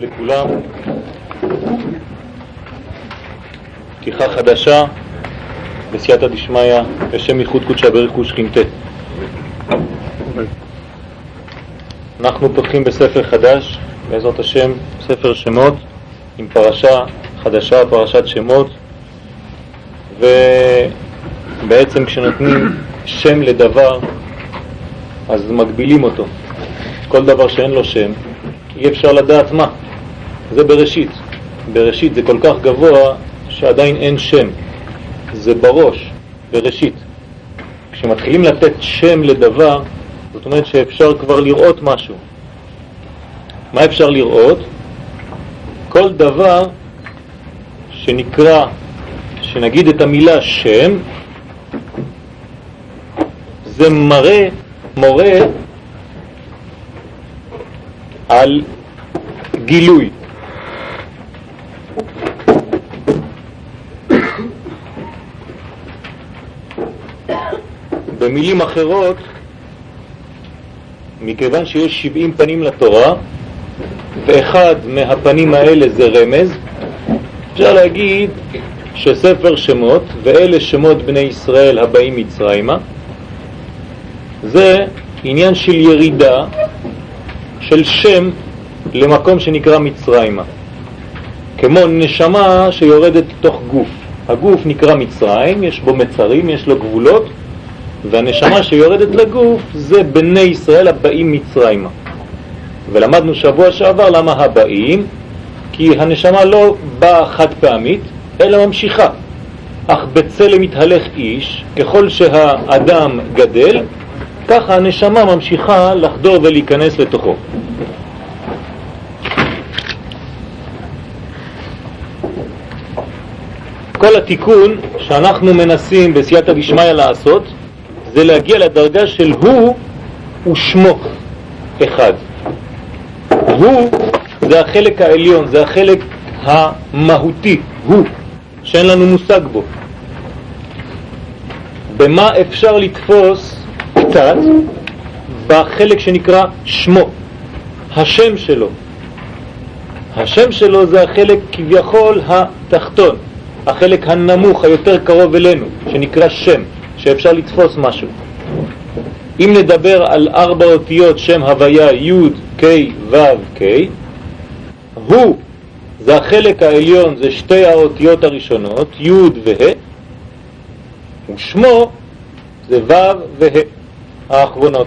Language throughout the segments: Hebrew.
לכולם. פתיחה חדשה בסייעתא דשמיא בשם ייחוד קודשא בריך ושכינתה. אנחנו פותחים בספר חדש, בעזרת השם, ספר שמות, עם פרשה חדשה, פרשת שמות, ובעצם כשנותנים שם לדבר, אז מגבילים אותו. כל דבר שאין לו שם, אי אפשר לדעת מה. זה בראשית. בראשית זה כל כך גבוה שעדיין אין שם. זה בראש, בראשית. כשמתחילים לתת שם לדבר, זאת אומרת שאפשר כבר לראות משהו. מה אפשר לראות? כל דבר שנקרא, שנגיד את המילה שם, זה מראה, מורה על גילוי. במילים אחרות, מכיוון שיש 70 פנים לתורה, ואחד מהפנים האלה זה רמז, אפשר להגיד שספר שמות, ואלה שמות בני ישראל הבאים מצרימה, זה עניין של ירידה של שם למקום שנקרא מצרימה. כמו נשמה שיורדת לתוך גוף. הגוף נקרא מצרים, יש בו מצרים, יש לו גבולות, והנשמה שיורדת לגוף זה בני ישראל הבאים מצרימה. ולמדנו שבוע שעבר למה הבאים, כי הנשמה לא באה חד פעמית, אלא ממשיכה. אך בצלם מתהלך איש, ככל שהאדם גדל, ככה הנשמה ממשיכה לחדור ולהיכנס לתוכו. כל התיקון שאנחנו מנסים בסייעתא דשמיא לעשות זה להגיע לדרגה של הוא ושמו אחד. הוא זה החלק העליון, זה החלק המהותי, הוא, שאין לנו מושג בו. במה אפשר לתפוס קצת בחלק שנקרא שמו, השם שלו. השם שלו זה החלק כביכול התחתון, החלק הנמוך, היותר קרוב אלינו, שנקרא שם, שאפשר לתפוס משהו. אם נדבר על ארבע אותיות שם הוויה י' ק' ו' ק', הוא זה החלק העליון, זה שתי האותיות הראשונות, י' וה', ושמו זה ו' וה'. האחרונות.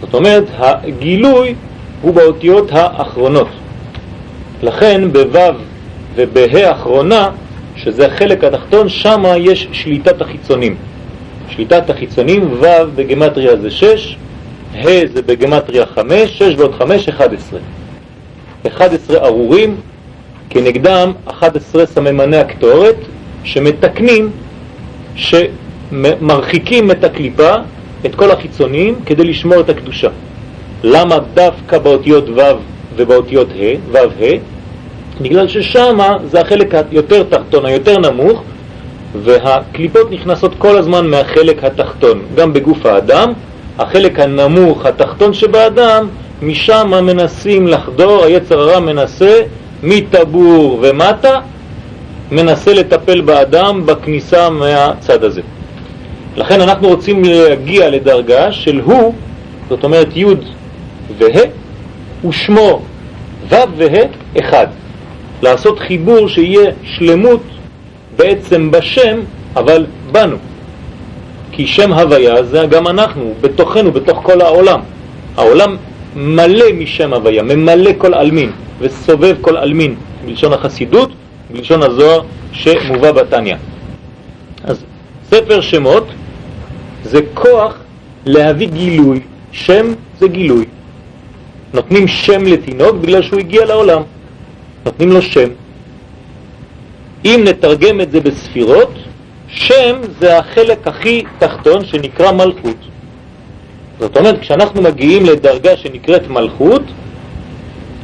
זאת אומרת, הגילוי הוא באותיות האחרונות. לכן בו' ובה' האחרונה, שזה החלק התחתון, שם יש שליטת החיצונים. שליטת החיצונים, ו' בגמטריה זה 6, ה' זה בגמטריה 5, 6 ועוד 5, 11. 11 ארורים, כנגדם 11 סממני הקטורת, שמתקנים, שמרחיקים את הקליפה את כל החיצונים כדי לשמור את הקדושה. למה דווקא באותיות ו' ובאותיות ה', ו' ה'? בגלל ששם זה החלק היותר תחתון, היותר נמוך, והקליפות נכנסות כל הזמן מהחלק התחתון, גם בגוף האדם, החלק הנמוך, התחתון שבאדם, משם מנסים לחדור, היצר הרע מנסה מטבור ומטה, מנסה לטפל באדם בכניסה מהצד הזה. לכן אנחנו רוצים להגיע לדרגה של הוא, זאת אומרת י' וה', ושמו ו' וה' אחד. לעשות חיבור שיהיה שלמות בעצם בשם, אבל בנו. כי שם הוויה זה גם אנחנו, בתוכנו, בתוך כל העולם. העולם מלא משם הוויה, ממלא כל אלמין וסובב כל אלמין, בלשון החסידות, בלשון הזוהר שמובא בתניא. אז ספר שמות זה כוח להביא גילוי. שם זה גילוי. נותנים שם לתינוק בגלל שהוא הגיע לעולם. נותנים לו שם. אם נתרגם את זה בספירות, שם זה החלק הכי תחתון שנקרא מלכות. זאת אומרת, כשאנחנו מגיעים לדרגה שנקראת מלכות,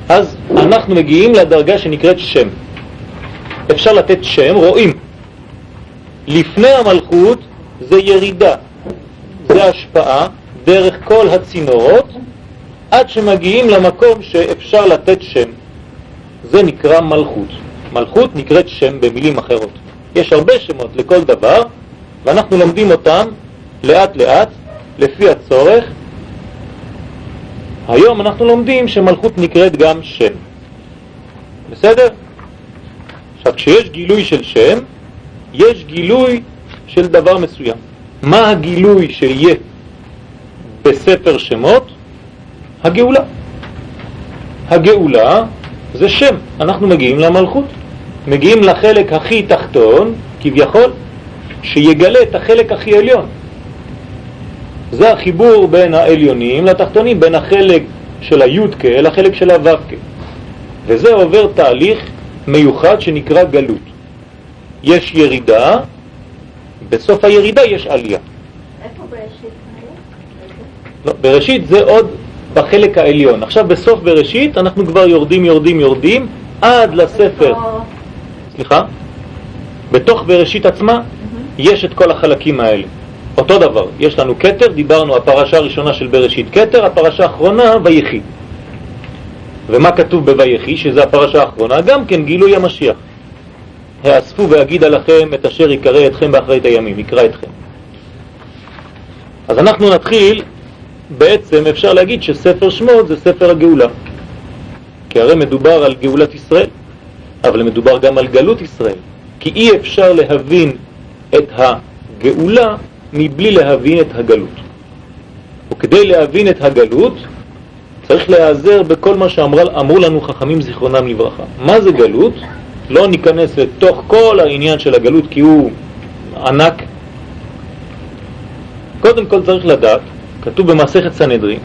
אז אנחנו מגיעים לדרגה שנקראת שם. אפשר לתת שם, רואים. לפני המלכות זה ירידה, זה השפעה דרך כל הצינורות עד שמגיעים למקום שאפשר לתת שם. זה נקרא מלכות. מלכות נקראת שם במילים אחרות. יש הרבה שמות לכל דבר, ואנחנו לומדים אותם לאט לאט, לפי הצורך. היום אנחנו לומדים שמלכות נקראת גם שם. בסדר? עכשיו, כשיש גילוי של שם, יש גילוי של דבר מסוים. מה הגילוי שיהיה בספר שמות? הגאולה. הגאולה זה שם, אנחנו מגיעים למלכות, מגיעים לחלק הכי תחתון, כביכול, שיגלה את החלק הכי עליון. זה החיבור בין העליונים לתחתונים, בין החלק של היודקה לחלק של הווקה. וזה עובר תהליך מיוחד שנקרא גלות. יש ירידה, בסוף הירידה יש עלייה. איפה בראשית? לא, בראשית זה עוד בחלק העליון. עכשיו בסוף בראשית אנחנו כבר יורדים, יורדים, יורדים עד לספר. סליחה? בתוך בראשית עצמה יש את כל החלקים האלה. אותו דבר, יש לנו קטר, דיברנו, הפרשה הראשונה של בראשית קטר, הפרשה האחרונה ויחי. ומה כתוב בויחי, שזה הפרשה האחרונה? גם כן גילוי המשיח. האספו ואגיד עליכם את אשר יקרא אתכם באחרית הימים, יקרא אתכם. אז אנחנו נתחיל, בעצם אפשר להגיד שספר שמות זה ספר הגאולה. כי הרי מדובר על גאולת ישראל, אבל מדובר גם על גלות ישראל. כי אי אפשר להבין את הגאולה מבלי להבין את הגלות. וכדי להבין את הגלות צריך להיעזר בכל מה שאמרו לנו חכמים זיכרונם לברכה. מה זה גלות? לא ניכנס לתוך כל העניין של הגלות כי הוא ענק. קודם כל צריך לדעת, כתוב במסכת סנהדרין,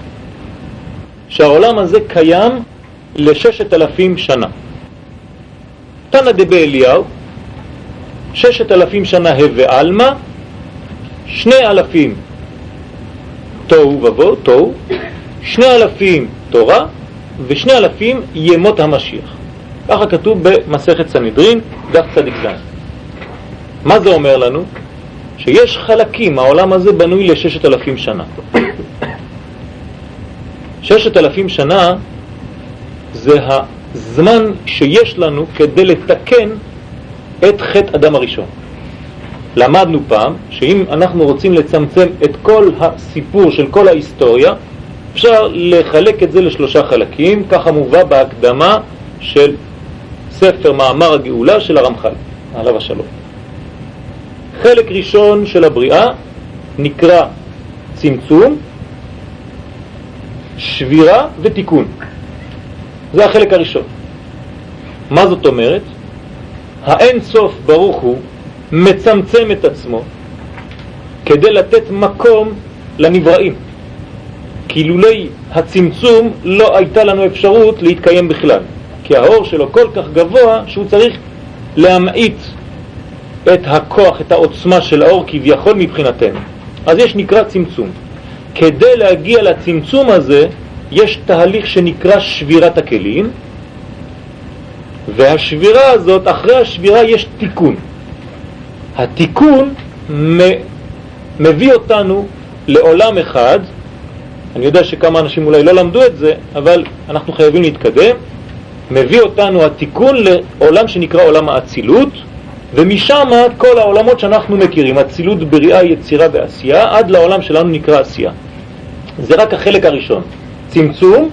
שהעולם הזה קיים לששת אלפים שנה. תנא דבי אליהו, ששת אלפים שנה הווה עלמא, שני אלפים תוהו ובוהו, תוהו, שני אלפים תורה ושני אלפים ימות המשיח. ככה כתוב במסכת סנהדרין, דף צדיק ז'. מה זה אומר לנו? שיש חלקים, העולם הזה בנוי לששת אלפים שנה. ששת אלפים שנה זה הזמן שיש לנו כדי לתקן את חטא אדם הראשון. למדנו פעם שאם אנחנו רוצים לצמצם את כל הסיפור של כל ההיסטוריה, אפשר לחלק את זה לשלושה חלקים, ככה מובא בהקדמה של ספר מאמר הגאולה של הרמח"ל, עליו השלום. חלק ראשון של הבריאה נקרא צמצום, שבירה ותיקון. זה החלק הראשון. מה זאת אומרת? האין סוף ברוך הוא מצמצם את עצמו כדי לתת מקום לנבראים. כי לולי הצמצום לא הייתה לנו אפשרות להתקיים בכלל. כי האור שלו כל כך גבוה שהוא צריך להמעיט את הכוח, את העוצמה של האור כביכול מבחינתנו. אז יש נקרא צמצום. כדי להגיע לצמצום הזה יש תהליך שנקרא שבירת הכלים, והשבירה הזאת, אחרי השבירה יש תיקון. התיקון מביא אותנו לעולם אחד, אני יודע שכמה אנשים אולי לא למדו את זה, אבל אנחנו חייבים להתקדם, מביא אותנו התיקון לעולם שנקרא עולם האצילות, ומשם כל העולמות שאנחנו מכירים, אצילות בריאה, יצירה ועשייה, עד לעולם שלנו נקרא עשייה. זה רק החלק הראשון. צמצום,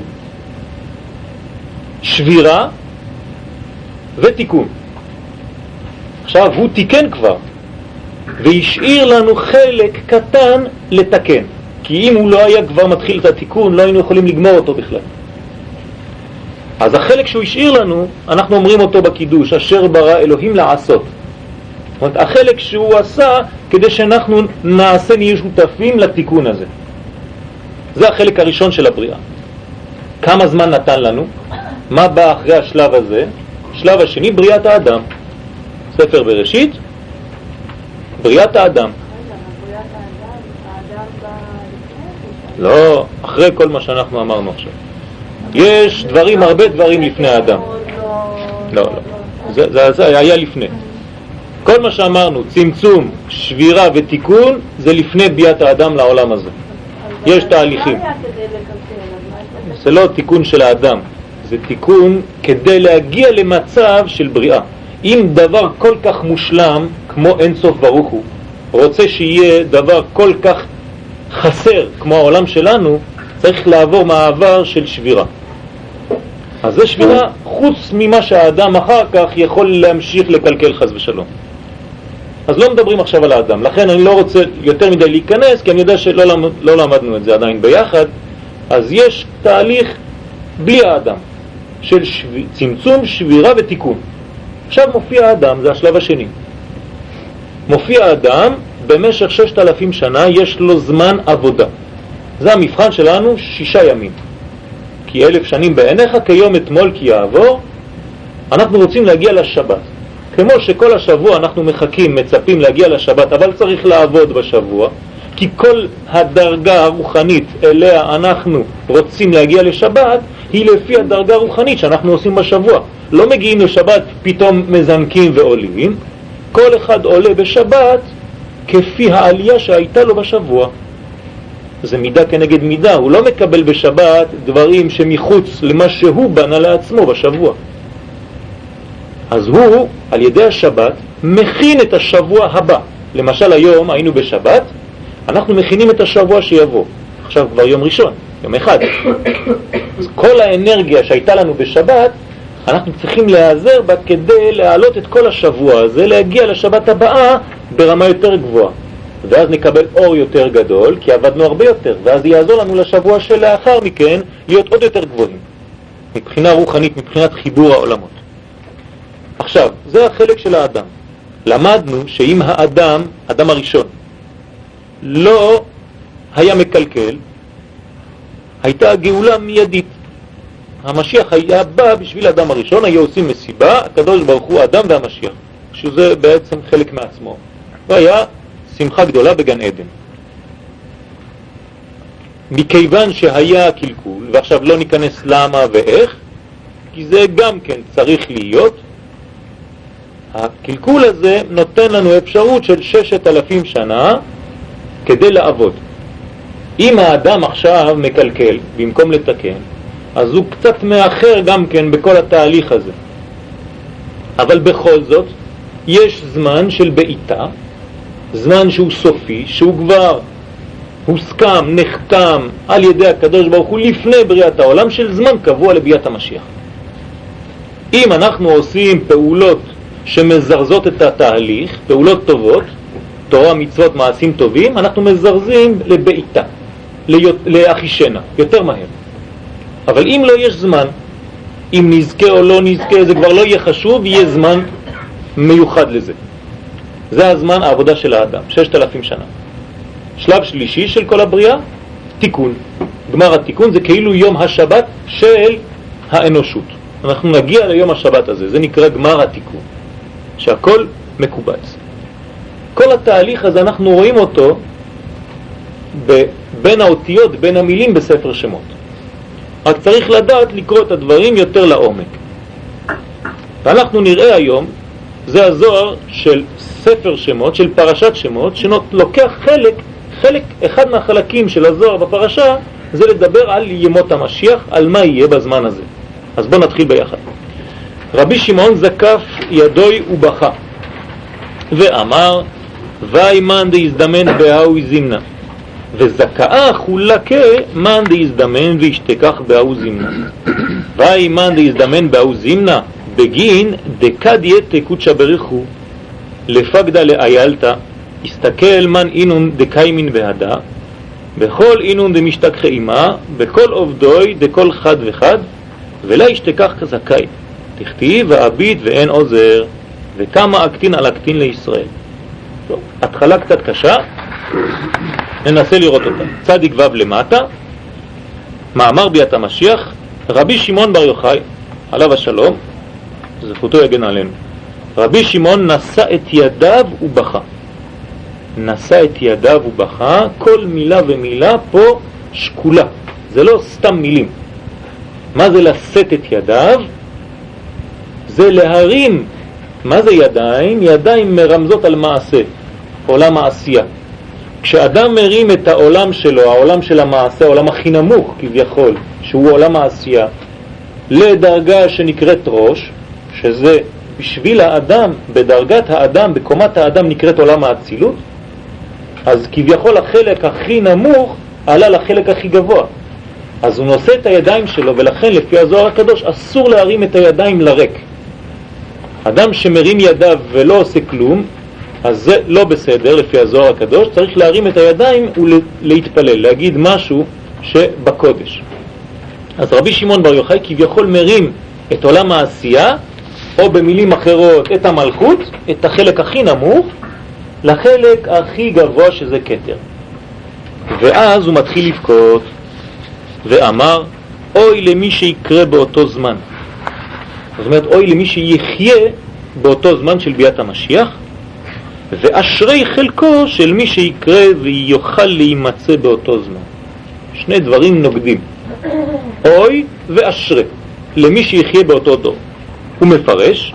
שבירה ותיקון. עכשיו, הוא תיקן כבר, והשאיר לנו חלק קטן לתקן. כי אם הוא לא היה כבר מתחיל את התיקון, לא היינו יכולים לגמור אותו בכלל. אז החלק שהוא השאיר לנו, אנחנו אומרים אותו בקידוש, אשר ברא אלוהים לעשות. זאת אומרת, החלק שהוא עשה כדי שאנחנו נעשה, נהיה שותפים לתיקון הזה. זה החלק הראשון של הבריאה. כמה זמן נתן לנו? מה בא אחרי השלב הזה? שלב השני, בריאת האדם. ספר בראשית, בריאת האדם. לא, אחרי כל מה שאנחנו אמרנו עכשיו. יש דברים, הרבה דברים לפני האדם. לא, לא. זה, היה לפני. כל מה שאמרנו, צמצום, שבירה ותיקון, זה לפני ביאת האדם לעולם הזה. יש תהליכים. זה לא תיקון של האדם, זה תיקון כדי להגיע למצב של בריאה. אם דבר כל כך מושלם כמו אין סוף ברוך הוא רוצה שיהיה דבר כל כך חסר כמו העולם שלנו, צריך לעבור מעבר של שבירה. אז זה שבירה חוץ ממה שהאדם אחר כך יכול להמשיך לקלקל חז ושלום. אז לא מדברים עכשיו על האדם, לכן אני לא רוצה יותר מדי להיכנס, כי אני יודע שלא למד, לא למדנו את זה עדיין ביחד, אז יש תהליך בלי האדם, של שב... צמצום, שבירה ותיקון. עכשיו מופיע האדם, זה השלב השני. מופיע האדם, במשך ששת אלפים שנה יש לו זמן עבודה. זה המבחן שלנו, שישה ימים. כי אלף שנים בעיניך כיום אתמול כי יעבור, אנחנו רוצים להגיע לשבת. כמו שכל השבוע אנחנו מחכים, מצפים להגיע לשבת, אבל צריך לעבוד בשבוע, כי כל הדרגה הרוחנית אליה אנחנו רוצים להגיע לשבת, היא לפי הדרגה הרוחנית שאנחנו עושים בשבוע. לא מגיעים לשבת, פתאום מזנקים ועולים, כל אחד עולה בשבת כפי העלייה שהייתה לו בשבוע. זה מידה כנגד מידה, הוא לא מקבל בשבת דברים שמחוץ למה שהוא בנה לעצמו בשבוע. אז הוא, על ידי השבת, מכין את השבוע הבא. למשל היום היינו בשבת, אנחנו מכינים את השבוע שיבוא. עכשיו כבר יום ראשון, יום אחד. אז כל האנרגיה שהייתה לנו בשבת, אנחנו צריכים להיעזר בה כדי להעלות את כל השבוע הזה, להגיע לשבת הבאה ברמה יותר גבוהה. ואז נקבל אור יותר גדול, כי עבדנו הרבה יותר, ואז יעזור לנו לשבוע שלאחר מכן להיות עוד יותר גבוהים, מבחינה רוחנית, מבחינת חיבור העולמות. עכשיו, זה החלק של האדם. למדנו שאם האדם, אדם הראשון, לא היה מקלקל, הייתה גאולה מיידית. המשיח היה בא בשביל האדם הראשון, היו עושים מסיבה, הקדוש ברוך הוא האדם והמשיח, שזה בעצם חלק מעצמו. הוא היה שמחה גדולה בגן עדן. מכיוון שהיה קלקול, ועכשיו לא ניכנס למה ואיך, כי זה גם כן צריך להיות, הקלקול הזה נותן לנו אפשרות של ששת אלפים שנה כדי לעבוד. אם האדם עכשיו מקלקל במקום לתקן, אז הוא קצת מאחר גם כן בכל התהליך הזה. אבל בכל זאת, יש זמן של בעיטה, זמן שהוא סופי, שהוא כבר הוסכם, נחתם על ידי הקדוש ברוך הוא לפני בריאת העולם של זמן קבוע לביאת המשיח. אם אנחנו עושים פעולות שמזרזות את התהליך, פעולות טובות, תורה, מצוות, מעשים טובים, אנחנו מזרזים לבעיטה, לאחישנה, יותר מהר. אבל אם לא יש זמן, אם נזכה או לא נזכה, זה כבר לא יהיה חשוב, יהיה זמן מיוחד לזה. זה הזמן העבודה של האדם, ששת אלפים שנה. שלב שלישי של כל הבריאה, תיקון. גמר התיקון זה כאילו יום השבת של האנושות. אנחנו נגיע ליום השבת הזה, זה נקרא גמר התיקון, שהכל מקובץ. כל התהליך הזה אנחנו רואים אותו בין האותיות, בין המילים בספר שמות. רק צריך לדעת לקרוא את הדברים יותר לעומק. ואנחנו נראה היום, זה הזוהר של ספר שמות, של פרשת שמות, שלוקח חלק, חלק, אחד מהחלקים של הזוהר בפרשה, זה לדבר על ימות המשיח, על מה יהיה בזמן הזה. אז בואו נתחיל ביחד. רבי שמעון זקף ידוי ובכה, ואמר, ואי מאן דהזדמן בהאוי זימנה, וזכאה חולקה מאן דהזדמן וישתכח בהאו זימנה. ואי מאן דהזדמן בהאו זימנה, בגין דקדיה תקודשא בריחו לפקדה לאיילתא, הסתכל מן אינון דקיימין והדה, בכל אינון דמשתכחי עמה, בכל עובדוי דכל חד וחד, ולה ישתכח כזכאי. תכתיב ועביד ואין עוזר, וכמה אקטין על אקטין לישראל. טוב, התחלה קצת קשה, ננסה לראות אותה. צדיק ו' למטה, מאמר ביאת המשיח, רבי שמעון בר יוחאי, עליו השלום, זכותו יגן עלינו. רבי שמעון נשא את ידיו ובכה. נשא את ידיו ובכה, כל מילה ומילה פה שקולה, זה לא סתם מילים. מה זה לשאת את ידיו? זה להרים. מה זה ידיים? ידיים מרמזות על מעשה, עולם העשייה. כשאדם מרים את העולם שלו, העולם של המעשה, העולם הכי נמוך כביכול, שהוא עולם העשייה, לדרגה שנקראת ראש, שזה בשביל האדם, בדרגת האדם, בקומת האדם נקראת עולם האצילות, אז כביכול החלק הכי נמוך עלה לחלק הכי גבוה. אז הוא נושא את הידיים שלו, ולכן לפי הזוהר הקדוש אסור להרים את הידיים לריק. אדם שמרים ידיו ולא עושה כלום, אז זה לא בסדר לפי הזוהר הקדוש, צריך להרים את הידיים ולהתפלל, להגיד משהו שבקודש. אז רבי שמעון בר יוחאי כביכול מרים את עולם העשייה, או במילים אחרות את המלכות, את החלק הכי נמוך, לחלק הכי גבוה שזה כתר. ואז הוא מתחיל לבכות ואמר, אוי למי שיקרה באותו זמן. זאת אומרת, אוי למי שיחיה באותו זמן של ביאת המשיח, ואשרי חלקו של מי שיקרה ויוכל להימצא באותו זמן. שני דברים נוגדים, אוי ואשרי, למי שיחיה באותו דור. הוא מפרש,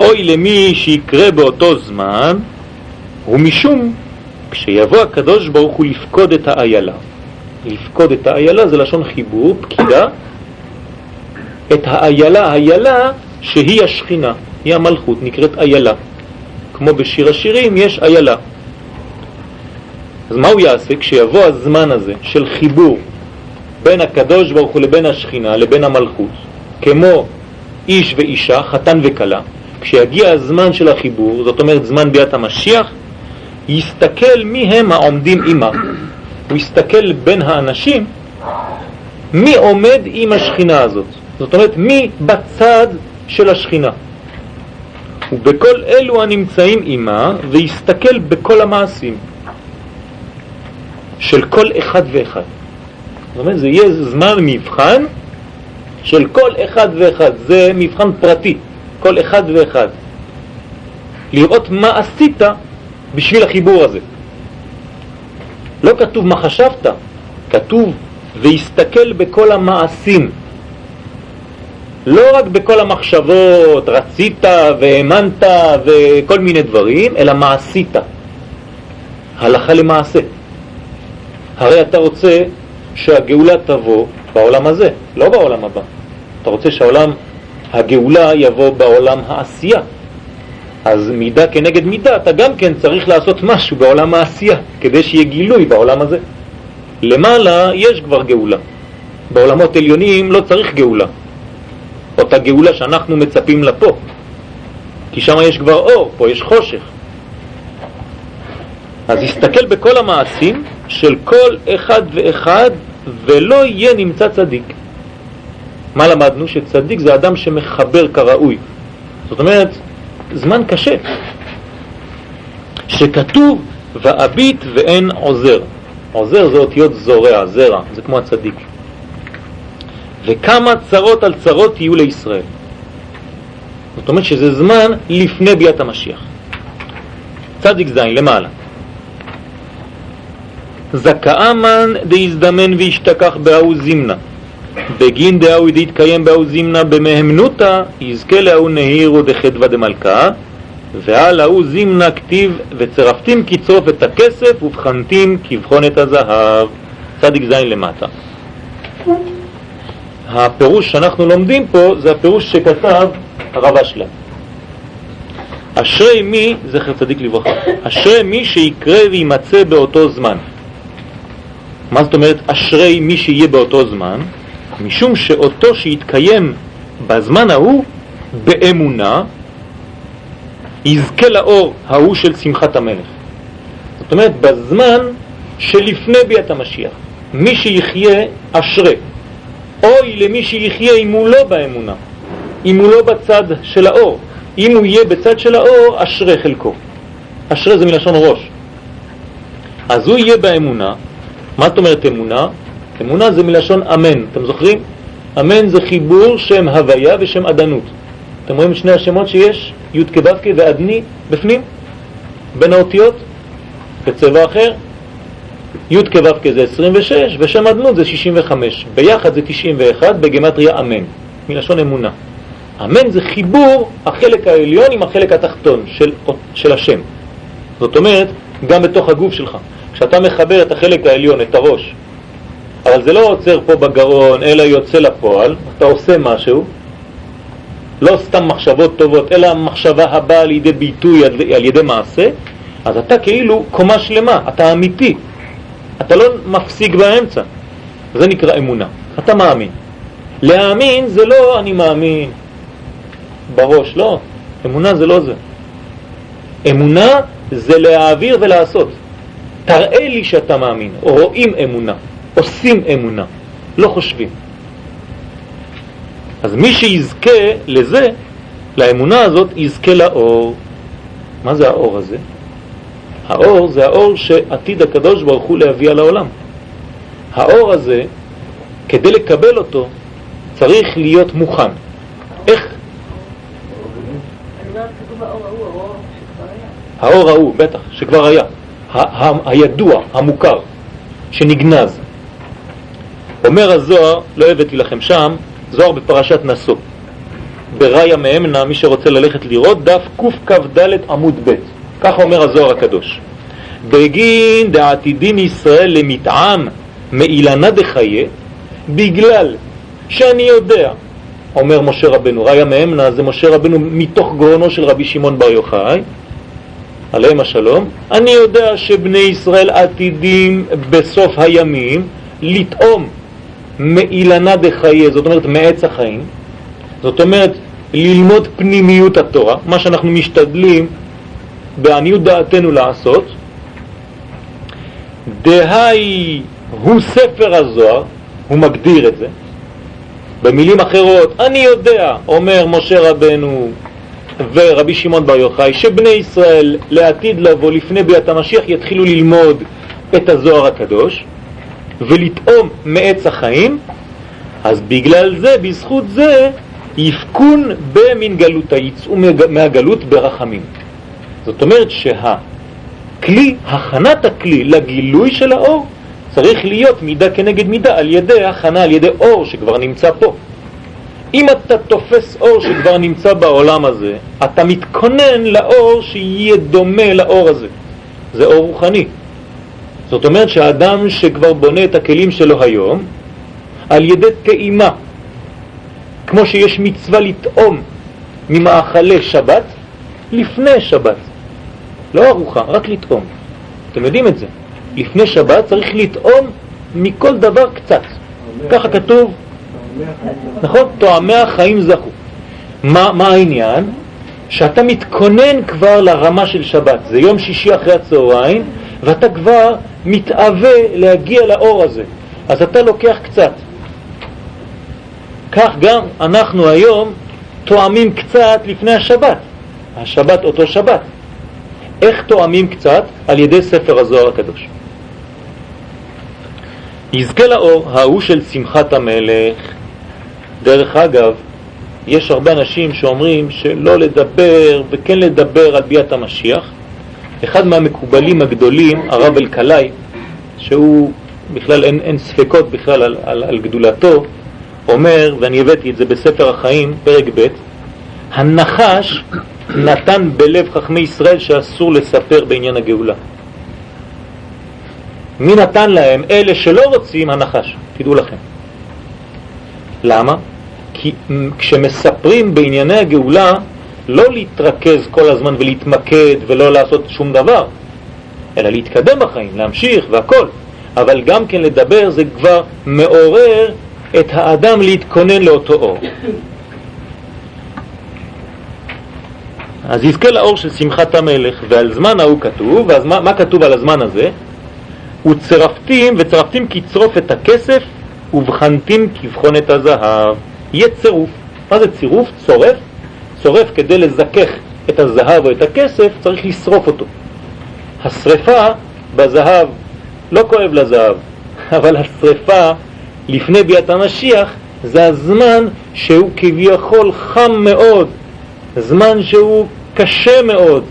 אוי למי שיקרה באותו זמן, ומשום כשיבוא הקדוש ברוך הוא לפקוד את האיילה. לפקוד את האיילה זה לשון חיבור, פקידה, את האיילה, האיילה שהיא השכינה, היא המלכות, נקראת איילה. כמו בשיר השירים יש איילה. אז מה הוא יעשה כשיבוא הזמן הזה של חיבור בין הקדוש ברוך הוא לבין השכינה, לבין המלכות, כמו איש ואישה, חתן וקלה, כשיגיע הזמן של החיבור, זאת אומרת זמן ביאת המשיח, יסתכל מי הם העומדים עימה. הוא יסתכל בין האנשים מי עומד עם השכינה הזאת. זאת אומרת, מי בצד של השכינה. ובכל אלו הנמצאים עימה, ויסתכל בכל המעשים של כל אחד ואחד. זאת אומרת, זה יהיה זמן מבחן של כל אחד ואחד, זה מבחן פרטי, כל אחד ואחד. לראות מה עשית בשביל החיבור הזה. לא כתוב מה חשבת, כתוב ויסתכל בכל המעשים. לא רק בכל המחשבות, רצית והאמנת וכל מיני דברים, אלא מה עשית. הלכה למעשה. הרי אתה רוצה שהגאולה תבוא בעולם הזה, לא בעולם הבא. אתה רוצה שהעולם, הגאולה יבוא בעולם העשייה. אז מידה כנגד מידה, אתה גם כן צריך לעשות משהו בעולם העשייה, כדי שיהיה גילוי בעולם הזה. למעלה יש כבר גאולה. בעולמות עליונים לא צריך גאולה. אותה גאולה שאנחנו מצפים לה פה. כי שם יש כבר אור, פה יש חושך. אז הסתכל בכל המעשים של כל אחד ואחד ולא יהיה נמצא צדיק. מה למדנו? שצדיק זה אדם שמחבר כראוי. זאת אומרת, זמן קשה, שכתוב ואביט ואין עוזר. עוזר זה אותיות זורע, זרע, זה כמו הצדיק. וכמה צרות על צרות יהיו לישראל. זאת אומרת שזה זמן לפני ביאת המשיח. צדיק זין למעלה. זכאמן דהזדמן והשתכח באהו זימנה. בגין דאו דהתקיים באו זימנה במהמנותה, יזכה לאו נהירו דחדווה דמלכה, ועל ההוא זימנה כתיב וצרפתים כצרוף את הכסף ובחנתים כבחון את הזהב. צדיק זין למטה. הפירוש שאנחנו לומדים פה זה הפירוש שכתב הרב אשלה. אשרי מי, זכר צדיק לברכה, אשרי מי שיקרה וימצא באותו זמן. מה זאת אומרת אשרי מי שיהיה באותו זמן? משום שאותו שיתקיים בזמן ההוא באמונה יזכה לאור ההוא של שמחת המלך. זאת אומרת, בזמן שלפני ביאת המשיח, מי שיחיה אשרה, אוי למי שיחיה אם הוא לא באמונה, אם הוא לא בצד של האור. אם הוא יהיה בצד של האור, אשרה חלקו. אשרה זה מלשון ראש. אז הוא יהיה באמונה. מה זאת אומרת אמונה? אמונה זה מלשון אמן, אתם זוכרים? אמן זה חיבור שם הוויה ושם עדנות. אתם רואים את שני השמות שיש? י' כו' ועדני בפנים? בין האותיות? בצבע אחר? י' כו' זה 26 ושם עדנות זה 65. ביחד זה 91 בגמטריה אמן, מלשון אמונה. אמן זה חיבור החלק העליון עם החלק התחתון של, של השם. זאת אומרת, גם בתוך הגוף שלך. כשאתה מחבר את החלק העליון, את הראש, אבל זה לא עוצר פה בגרון, אלא יוצא לפועל, אתה עושה משהו, לא סתם מחשבות טובות, אלא מחשבה הבאה לידי ביטוי על, על ידי מעשה, אז אתה כאילו קומה שלמה, אתה אמיתי, אתה לא מפסיק באמצע. זה נקרא אמונה, אתה מאמין. להאמין זה לא אני מאמין בראש, לא. אמונה זה לא זה. אמונה זה להעביר ולעשות. תראה לי שאתה מאמין, רואים אמונה, עושים אמונה, לא חושבים. אז מי שיזכה לזה, לאמונה הזאת, יזכה לאור. מה זה האור הזה? האור זה האור שעתיד הקדוש ברוך הוא להביא על העולם. האור הזה, כדי לקבל אותו, צריך להיות מוכן. איך? האור ההוא, בטח, שכבר היה. הידוע, המוכר, שנגנז. אומר הזוהר, לא הבאתי לכם שם, זוהר בפרשת נשוא. בראיה מאמנה, מי שרוצה ללכת לראות, דף קכ"ד עמוד ב', ככה אומר הזוהר הקדוש. בגין דעתידין ישראל למטעם מאילנה דחיה, בגלל שאני יודע, אומר משה רבנו, ראיה מאמנה זה משה רבנו מתוך גרונו של רבי שמעון בר יוחאי, עליהם השלום, אני יודע שבני ישראל עתידים בסוף הימים לטעום מאילנה דחייה, זאת אומרת מעץ החיים, זאת אומרת ללמוד פנימיות התורה, מה שאנחנו משתדלים בעניות דעתנו לעשות, דהי הוא ספר הזוהר, הוא מגדיר את זה, במילים אחרות, אני יודע, אומר משה רבנו ורבי שמעון בר יוחאי, שבני ישראל לעתיד לבוא לפני ביאת המשיח יתחילו ללמוד את הזוהר הקדוש ולטעום מעץ החיים, אז בגלל זה, בזכות זה, יפקון במין גלות, יצאו מהגלות ברחמים. זאת אומרת שהכלי, הכנת הכלי לגילוי של האור, צריך להיות מידה כנגד מידה על ידי הכנה, על ידי אור שכבר נמצא פה. אם אתה תופס אור שכבר נמצא בעולם הזה, אתה מתכונן לאור שיהיה דומה לאור הזה. זה אור רוחני. זאת אומרת שהאדם שכבר בונה את הכלים שלו היום, על ידי טעימה, כמו שיש מצווה לטעום ממאכלי שבת, לפני שבת. לא ארוחה, רק לטעום. אתם יודעים את זה. לפני שבת צריך לטעום מכל דבר קצת. ככה כתוב נכון? תואמי החיים זכו. מה, מה העניין? שאתה מתכונן כבר לרמה של שבת, זה יום שישי אחרי הצהריים, ואתה כבר מתאווה להגיע לאור הזה, אז אתה לוקח קצת. כך גם אנחנו היום תואמים קצת לפני השבת, השבת אותו שבת. איך תואמים קצת? על ידי ספר הזוהר הקדוש. יזכה לאור ההוא של שמחת המלך דרך אגב, יש הרבה אנשים שאומרים שלא לדבר וכן לדבר על ביאת המשיח. אחד מהמקובלים הגדולים, הרב אלקלעי, שהוא בכלל אין, אין ספקות בכלל על, על, על גדולתו, אומר, ואני הבאתי את זה בספר החיים, פרק ב', הנחש נתן בלב חכמי ישראל שאסור לספר בעניין הגאולה. מי נתן להם? אלה שלא רוצים הנחש, תדעו לכם. למה? כי כשמספרים בענייני הגאולה, לא להתרכז כל הזמן ולהתמקד ולא לעשות שום דבר, אלא להתקדם בחיים, להמשיך והכל. אבל גם כן לדבר זה כבר מעורר את האדם להתכונן לאותו אור. אז יזכה לאור של שמחת המלך, ועל זמן ההוא כתוב, ואז מה, מה כתוב על הזמן הזה? וצרפתים, וצרפתים כצרוף את הכסף ובחנתים כבחון את הזהב. יהיה צירוף. מה זה צירוף? צורף. צורף כדי לזכך את הזהב או את הכסף, צריך לשרוף אותו. השריפה בזהב, לא כואב לזהב, אבל השריפה לפני ביאת המשיח זה הזמן שהוא כביכול חם מאוד, זמן שהוא קשה מאוד.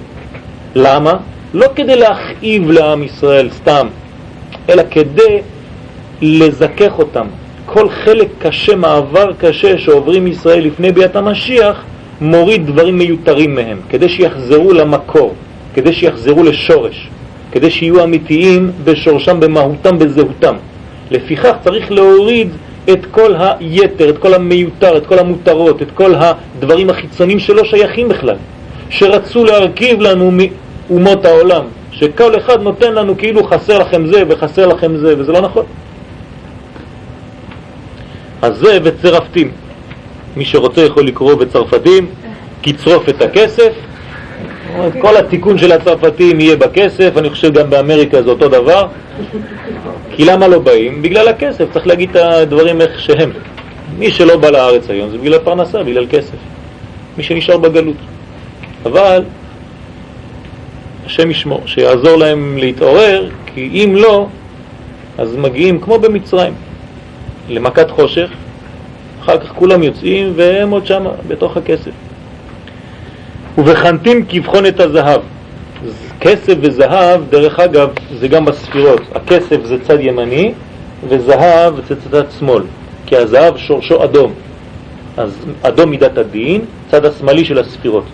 למה? לא כדי להכאיב לעם ישראל סתם, אלא כדי לזכך אותם. כל חלק קשה, מעבר קשה שעוברים ישראל לפני ביאת המשיח, מוריד דברים מיותרים מהם, כדי שיחזרו למקור, כדי שיחזרו לשורש, כדי שיהיו אמיתיים בשורשם, במהותם, בזהותם. לפיכך צריך להוריד את כל היתר, את כל המיותר, את כל המותרות, את כל הדברים החיצונים שלא שייכים בכלל, שרצו להרכיב לנו מאומות העולם, שכל אחד נותן לנו כאילו חסר לכם זה וחסר לכם זה, וזה לא נכון. אז זה וצרפתים. מי שרוצה יכול לקרוא בצרפתים, קצרוף את הכסף. כל התיקון של הצרפתים יהיה בכסף, אני חושב גם באמריקה זה אותו דבר. כי למה לא באים? בגלל הכסף, צריך להגיד את הדברים איך שהם. מי שלא בא לארץ היום זה בגלל פרנסה, בגלל כסף. מי שנשאר בגלות. אבל השם ישמור, שיעזור להם להתעורר, כי אם לא, אז מגיעים כמו במצרים, למכת חושך, אחר כך כולם יוצאים והם עוד שם, בתוך הכסף. ובחנתים כבחון את הזהב. כסף וזהב, דרך אגב, זה גם בספירות. הכסף זה צד ימני וזהב זה צד שמאל, כי הזהב שורשו אדום. אז אדום מידת הדין, צד השמאלי של הספירות.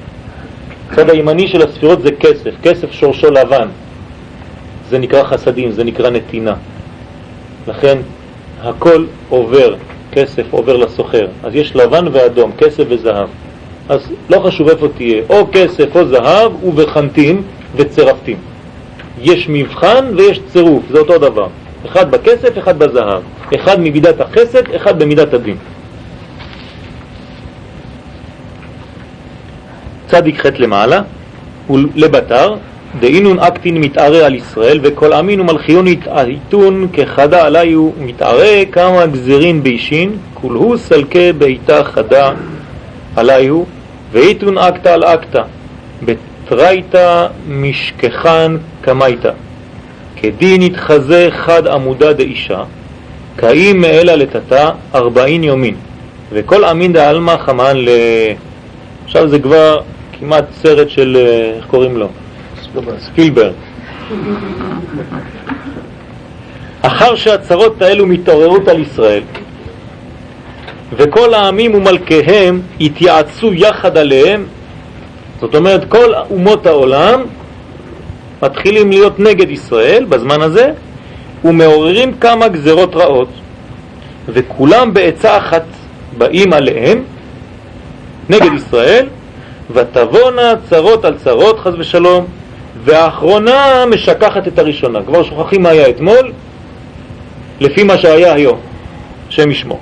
צד הימני של הספירות זה כסף, כסף שורשו לבן. זה נקרא חסדים, זה נקרא נתינה. לכן הכל עובר, כסף עובר לסוחר. אז יש לבן ואדום, כסף וזהב. אז לא חשוב איפה תהיה, או כסף או זהב ובחנתים וצרפתים. יש מבחן ויש צירוף, זה אותו דבר. אחד בכסף, אחד בזהב. אחד ממידת החסד, אחד במידת הדין. צדיק ח' למעלה, ולבתר, דאינון אקטין מתערה על ישראל, וכל אמין ומלכיון יתעיתון כחדה עלי הוא מתערה כמה גזרין בישין, כולהו סלקה בעיתה חדה עלי הוא, ואיתון אקטה על אקטה, בתרייתא משכחן קמייתא, כדין יתחזה חד עמודה דאישה, קאים מאלה לטאטא ארבעין יומין, וכל אמין דעלמא חמן ל... עכשיו זה כבר כמעט סרט של, אה, איך קוראים לו? ספילברג. אחר שהצרות האלו מתעוררות על ישראל, וכל העמים ומלכיהם התייעצו יחד עליהם, זאת אומרת כל אומות העולם מתחילים להיות נגד ישראל בזמן הזה, ומעוררים כמה גזרות רעות, וכולם בעצה אחת באים עליהם, נגד ישראל, ותבואנה צרות על צרות, חז ושלום, והאחרונה משכחת את הראשונה. כבר שוכחים מה היה אתמול, לפי מה שהיה היום, השם ישמור.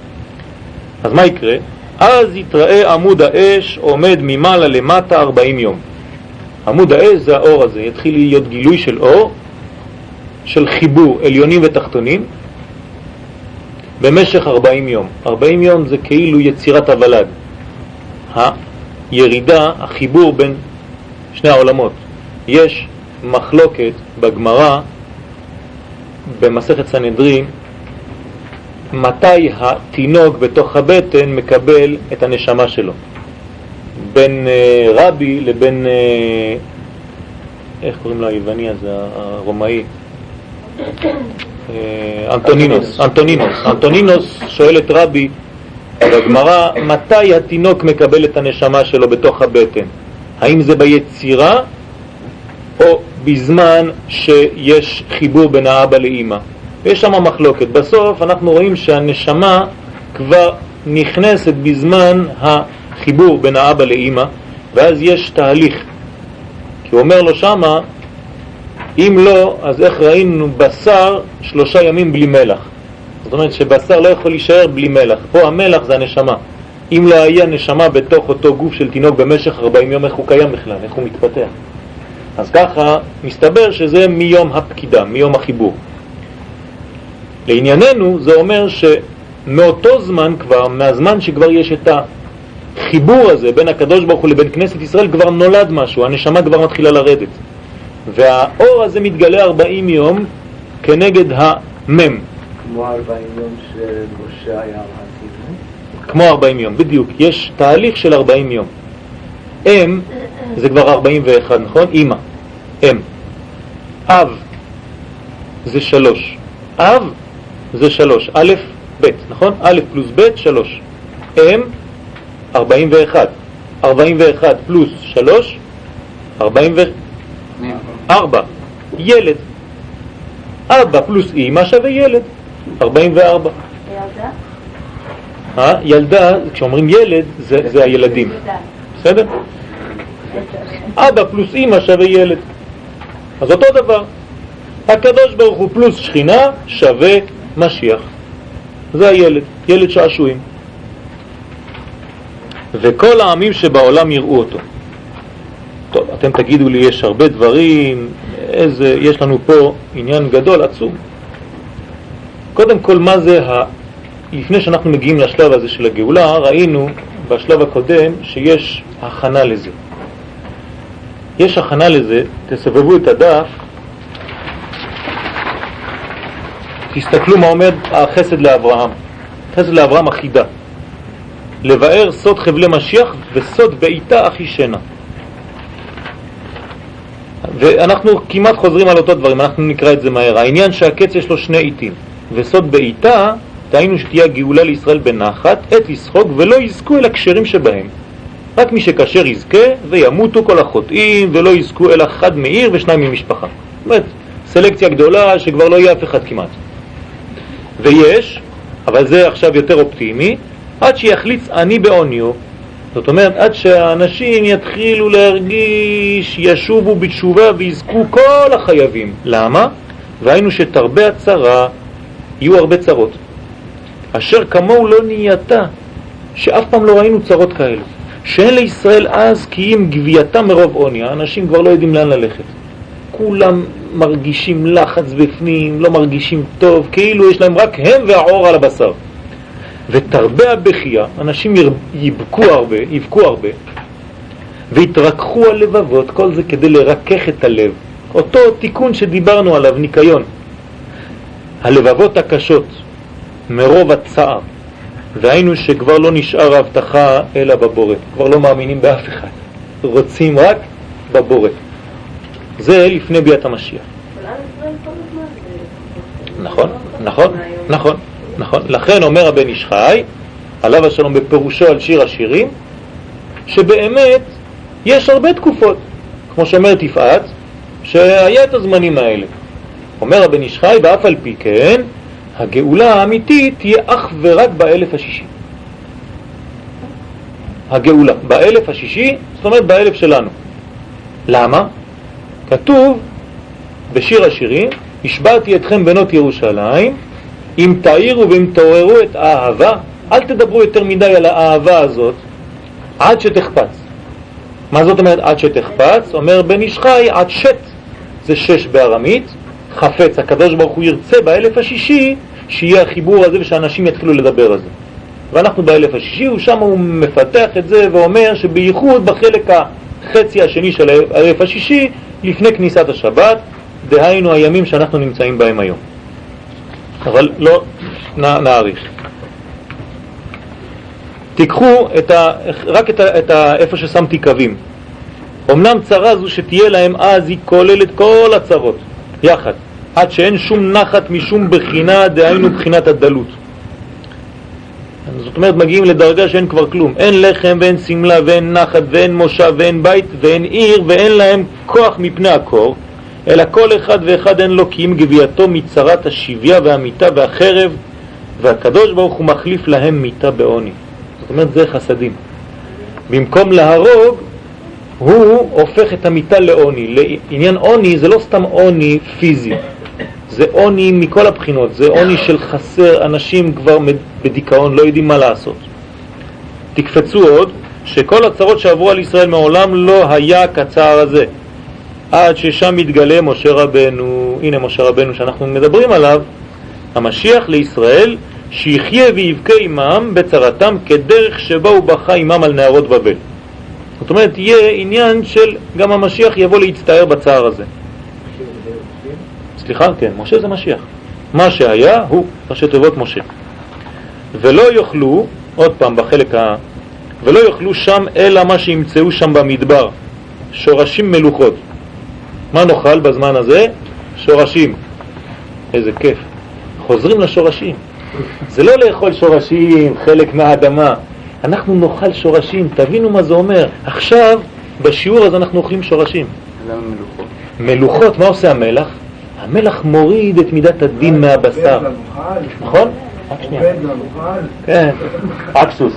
אז מה יקרה? אז יתראה עמוד האש עומד ממעלה למטה 40 יום. עמוד האש זה האור הזה, יתחיל להיות גילוי של אור, של חיבור עליונים ותחתונים, במשך 40 יום. 40 יום זה כאילו יצירת הוולד. הירידה, החיבור בין שני העולמות. יש מחלוקת בגמרא, במסכת סנהדרין, מתי התינוק בתוך הבטן מקבל את הנשמה שלו. בין אה, רבי לבין, אה, איך קוראים לו היווני הזה, הרומאי? אה, אנטונינוס, אנטונינוס. אנטונינוס שואל את רבי בגמרא, מתי התינוק מקבל את הנשמה שלו בתוך הבטן? האם זה ביצירה או בזמן שיש חיבור בין האבא לאימא? ויש שם מחלוקת. בסוף אנחנו רואים שהנשמה כבר נכנסת בזמן החיבור בין האבא לאימא, ואז יש תהליך. כי הוא אומר לו שמה, אם לא, אז איך ראינו בשר שלושה ימים בלי מלח? זאת אומרת שבשר לא יכול להישאר בלי מלח. פה המלח זה הנשמה. אם לא היה נשמה בתוך אותו גוף של תינוק במשך 40 יום, איך הוא קיים בכלל? איך הוא מתפתח? אז ככה מסתבר שזה מיום הפקידה, מיום החיבור. לענייננו זה אומר שמאותו זמן כבר, מהזמן שכבר יש את החיבור הזה בין הקדוש ברוך הוא לבין כנסת ישראל, כבר נולד משהו, הנשמה כבר מתחילה לרדת. והאור הזה מתגלה 40 יום כנגד המם. כמו 40 יום שמשה היה על כמו 40 יום, בדיוק. יש תהליך של 40 יום. אם זה כבר 41, נכון? אמא, אם. אב זה שלוש. אב זה שלוש, א', ב', נכון? א' פלוס ב', שלוש. אם, 41. 41 פלוס שלוש, 44. ילד. אבא פלוס אמא שווה ילד. 44. ילדה? ילדה, כשאומרים ילד, זה, זה הילדים. בסדר? אבא פלוס אמא שווה ילד. אז אותו דבר. הקדוש ברוך הוא פלוס שכינה שווה משיח. זה הילד, ילד שעשועים. וכל העמים שבעולם יראו אותו. טוב, אתם תגידו לי, יש הרבה דברים, איזה, יש לנו פה עניין גדול, עצום. קודם כל, מה זה, ה... לפני שאנחנו מגיעים לשלב הזה של הגאולה, ראינו בשלב הקודם שיש הכנה לזה. יש הכנה לזה, תסבבו את הדף, תסתכלו מה עומד החסד לאברהם. חסד לאברהם אחידה. לבאר סוד חבלי משיח וסוד בעיטה אחי שנה. ואנחנו כמעט חוזרים על אותו דברים, אנחנו נקרא את זה מהר. העניין שהקץ יש לו שני עיתים, וסוד בעיטה, תהיינו שתהיה גאולה לישראל בנחת, עת לסחוק, ולא יזכו אל הקשרים שבהם. רק מי שכשר יזכה, וימותו כל החוטאים, ולא יזכו אל אחד מעיר ושניים ממשפחה. זאת אומרת, סלקציה גדולה שכבר לא יהיה אף אחד כמעט. ויש, אבל זה עכשיו יותר אופטימי, עד שיחליץ אני בעוניו, זאת אומרת, עד שהאנשים יתחילו להרגיש, ישובו בתשובה ויזכו כל החייבים. למה? והיינו שתרבה הצרה, יהיו הרבה צרות. אשר כמוהו לא נהייתה, שאף פעם לא ראינו צרות כאלה. שאין לישראל אז כי אם גבייתה מרוב עוני, האנשים כבר לא יודעים לאן ללכת. כולם מרגישים לחץ בפנים, לא מרגישים טוב, כאילו יש להם רק הם והעור על הבשר. ותרבה הבכייה, אנשים יבכו הרבה, יבכו הרבה, והתרככו הלבבות, כל זה כדי לרכך את הלב. אותו תיקון שדיברנו עליו, ניקיון. הלבבות הקשות, מרוב הצער, והיינו שכבר לא נשאר ההבטחה אלא בבורא, כבר לא מאמינים באף אחד, רוצים רק בבורא. זה לפני ביאת המשיח. נכון, נכון, נכון. נכון? לכן אומר הבן איש חי, עליו השלום בפירושו על שיר השירים, שבאמת יש הרבה תקופות, כמו שאומרת יפעת, שהיה את הזמנים האלה. אומר הבן איש ואף על פי כן, הגאולה האמיתית תהיה אך ורק באלף השישי. הגאולה, באלף השישי, זאת אומרת באלף שלנו. למה? כתוב בשיר השירים, השבעתי אתכם בנות ירושלים, אם תאירו ואם תעוררו את האהבה, אל תדברו יותר מדי על האהבה הזאת עד שתחפץ. מה זאת אומרת עד שתחפץ? אומר בן איש חי עד שת, זה שש בארמית, חפץ, הקדוש ברוך הוא ירצה באלף השישי שיהיה החיבור הזה ושאנשים יתחילו לדבר על זה. ואנחנו באלף השישי, ושם הוא מפתח את זה ואומר שבייחוד בחלק החצי השני של האלף השישי, לפני כניסת השבת, דהיינו הימים שאנחנו נמצאים בהם היום. אבל לא נאריך. תיקחו את ה, רק את, ה, את ה, איפה ששמתי קווים. אמנם צרה זו שתהיה להם אז היא כוללת כל הצרות יחד, עד שאין שום נחת משום בחינה, דהיינו בחינת הדלות. זאת אומרת, מגיעים לדרגה שאין כבר כלום. אין לחם ואין סמלה ואין נחת ואין מושב ואין בית ואין עיר ואין להם כוח מפני הקור, אלא כל אחד ואחד אין לו כי אם גבייתו מצרת השביה והמיטה והחרב, והקדוש ברוך הוא מחליף להם מיטה בעוני. זאת אומרת, זה חסדים. במקום להרוג, הוא הופך את המיטה לעוני. לעניין עוני זה לא סתם עוני פיזי, זה עוני מכל הבחינות, זה עוני של חסר, אנשים כבר בדיכאון, לא יודעים מה לעשות. תקפצו עוד, שכל הצרות שעברו על ישראל מעולם לא היה כצער הזה. עד ששם מתגלה משה רבנו, הנה משה רבנו שאנחנו מדברים עליו, המשיח לישראל, שיחיה ויבכה עמם בצרתם כדרך שבה הוא בכה עמם על נערות בבל. זאת אומרת, יהיה עניין של גם המשיח יבוא להצטער בצער הזה. סליחה, כן, משה זה משיח. מה שהיה הוא ראשי תיבות משה. ולא יאכלו, עוד פעם בחלק ה... ולא יאכלו שם אלא מה שימצאו שם במדבר, שורשים מלוכות. מה נאכל בזמן הזה? שורשים. איזה כיף. חוזרים לשורשים. זה לא לאכול שורשים, חלק מהאדמה. אנחנו נאכל שורשים, תבינו מה זה אומר. עכשיו, בשיעור הזה אנחנו אוכלים שורשים. למה מלוכות? מלוכות, מה עושה המלח? המלח מוריד את מידת הדין מהבשר. נכון? רק שנייה. כן, אקסוס.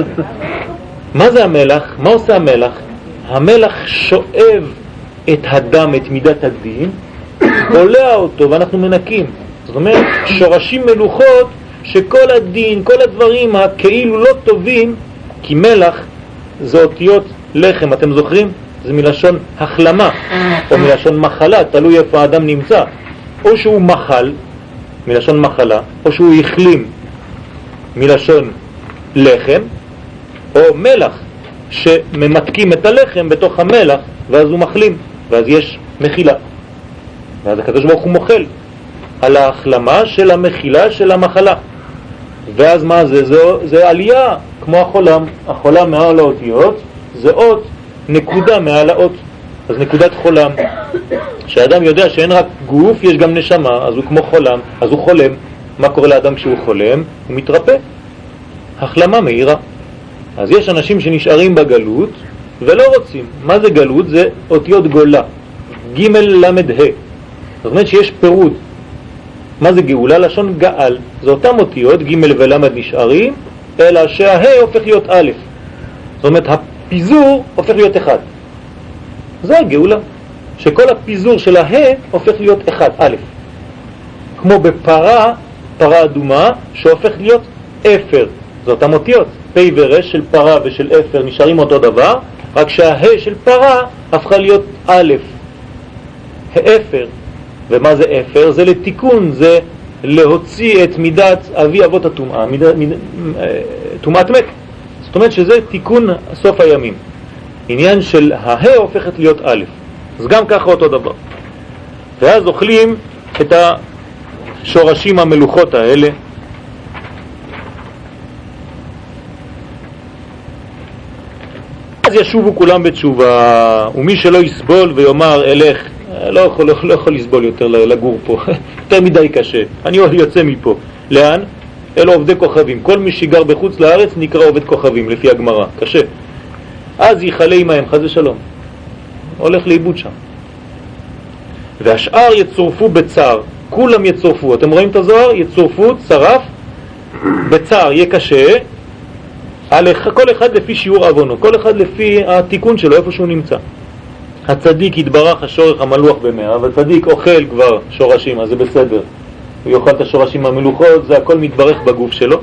מה זה המלח? מה עושה המלח? המלח שואב את הדם, את מידת הדין, בולע אותו ואנחנו מנקים. זאת אומרת, שורשים מלוכות שכל הדין, כל הדברים הכאילו לא טובים, כי מלח זה אותיות לחם, אתם זוכרים? זה מלשון החלמה, או מלשון מחלה, תלוי איפה האדם נמצא. או שהוא מחל, מלשון מחלה, או שהוא החלים מלשון לחם, או מלח, שממתקים את הלחם בתוך המלח, ואז הוא מחלים, ואז יש מחילה. ואז הקדוש ברוך הוא מוחל על ההחלמה של המחילה של המחלה. ואז מה זה? זה, זה עלייה, כמו החולם. החולם מעל האותיות זה אות, נקודה מעל האות. אז נקודת חולם, כשאדם יודע שאין רק גוף, יש גם נשמה, אז הוא כמו חולם, אז הוא חולם. מה קורה לאדם כשהוא חולם? הוא מתרפא. החלמה מהירה. אז יש אנשים שנשארים בגלות ולא רוצים. מה זה גלות? זה אותיות גולה, ג' ל' ה'. זאת אומרת שיש פירוד. מה זה גאולה? לשון גאל. זה אותם אותיות, ג' ול' נשארים, אלא שהה הופך להיות א'. זאת אומרת, הפיזור הופך להיות אחד. זה הגאולה, שכל הפיזור של הה הופך להיות אחד, א'. כמו בפרה, פרה אדומה, שהופך להיות אפר. זה אותם אותיות. פ' ור' של פרה ושל אפר נשארים אותו דבר, רק שהה של פרה הפכה להיות א', האפר. ומה זה אפר? זה לתיקון, זה להוציא את מידת אבי אבות הטומאה, טומאת מת. זאת אומרת שזה תיקון סוף הימים. עניין של הה הופכת להיות א', אז גם ככה אותו דבר. ואז אוכלים את השורשים המלוכות האלה, אז ישובו כולם בתשובה, ומי שלא יסבול ויאמר אלך, לא יכול, לא, לא יכול לסבול יותר לגור פה, יותר מדי קשה, אני יוצא מפה. לאן? אלו עובדי כוכבים. כל מי שגר בחוץ לארץ נקרא עובד כוכבים, לפי הגמרא, קשה. אז ייחלה עמהם, חז ושלום. הולך לאיבוד שם. והשאר יצורפו בצער, כולם יצורפו. אתם רואים את הזוהר? יצורפו, צרף, בצער, יהיה קשה, כל אחד לפי שיעור אבונו, כל אחד לפי התיקון שלו, איפה שהוא נמצא. הצדיק יתברך השורך המלוח במאה, והצדיק אוכל כבר שורשים, אז זה בסדר. הוא יאכל את השורשים המלוכות, זה הכל מתברך בגוף שלו,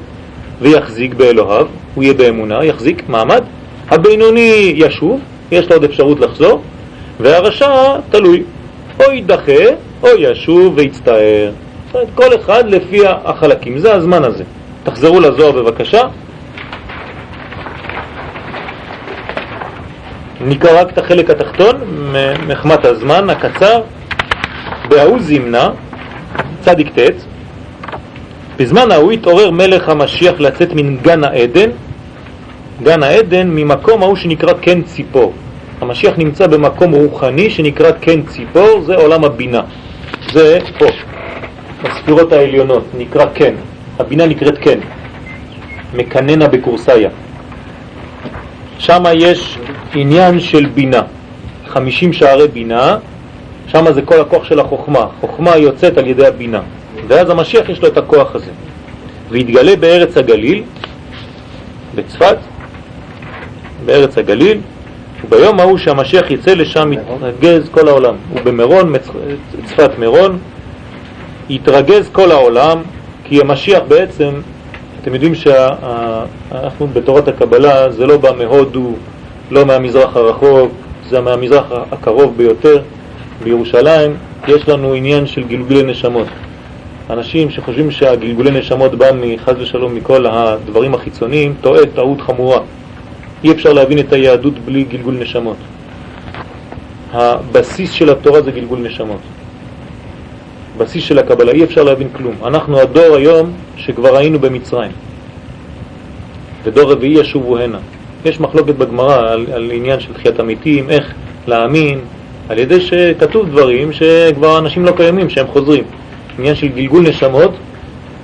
ויחזיק באלוהיו, הוא יהיה באמונה, יחזיק מעמד. הבינוני ישוב, יש לו עוד אפשרות לחזור, והרשע תלוי, או יידחה או ישוב ויצטער. כל אחד לפי החלקים, זה הזמן הזה. תחזרו לזוהר בבקשה. נקרא רק את החלק התחתון, מחמת הזמן הקצר. בהוא זימנה, צדיק ט', בזמן ההוא התעורר מלך המשיח לצאת מן גן העדן, גן העדן ממקום ההוא שנקרא כן ציפור. המשיח נמצא במקום רוחני שנקרא כן ציפור, זה עולם הבינה. זה פה, בספירות העליונות, נקרא כן. הבינה נקראת כן, מקננה בקורסאיה. שם יש עניין של בינה, 50 שערי בינה, שם זה כל הכוח של החוכמה. חוכמה יוצאת על ידי הבינה, ואז המשיח יש לו את הכוח הזה. והתגלה בארץ הגליל, בצפת, בארץ הגליל, וביום ההוא שהמשיח יצא לשם יתרגז כל העולם. ובמירון, צפת מירון, יתרגז כל העולם, כי המשיח בעצם, אתם יודעים שאנחנו בתורת הקבלה, זה לא בא מהודו, לא מהמזרח הרחוק, זה מהמזרח הקרוב ביותר, בירושלים, יש לנו עניין של גלגולי נשמות. אנשים שחושבים שהגלגולי נשמות בא מחז ושלום מכל הדברים החיצוניים, טועה טעות חמורה. אי אפשר להבין את היהדות בלי גלגול נשמות. הבסיס של התורה זה גלגול נשמות. בסיס של הקבלה, אי אפשר להבין כלום. אנחנו הדור היום שכבר היינו במצרים. ודור רביעי ישובו הנה. יש מחלוקת בגמרא על, על עניין של תחיית המתים, איך להאמין, על ידי שכתוב דברים שכבר אנשים לא קיימים, שהם חוזרים. עניין של גלגול נשמות,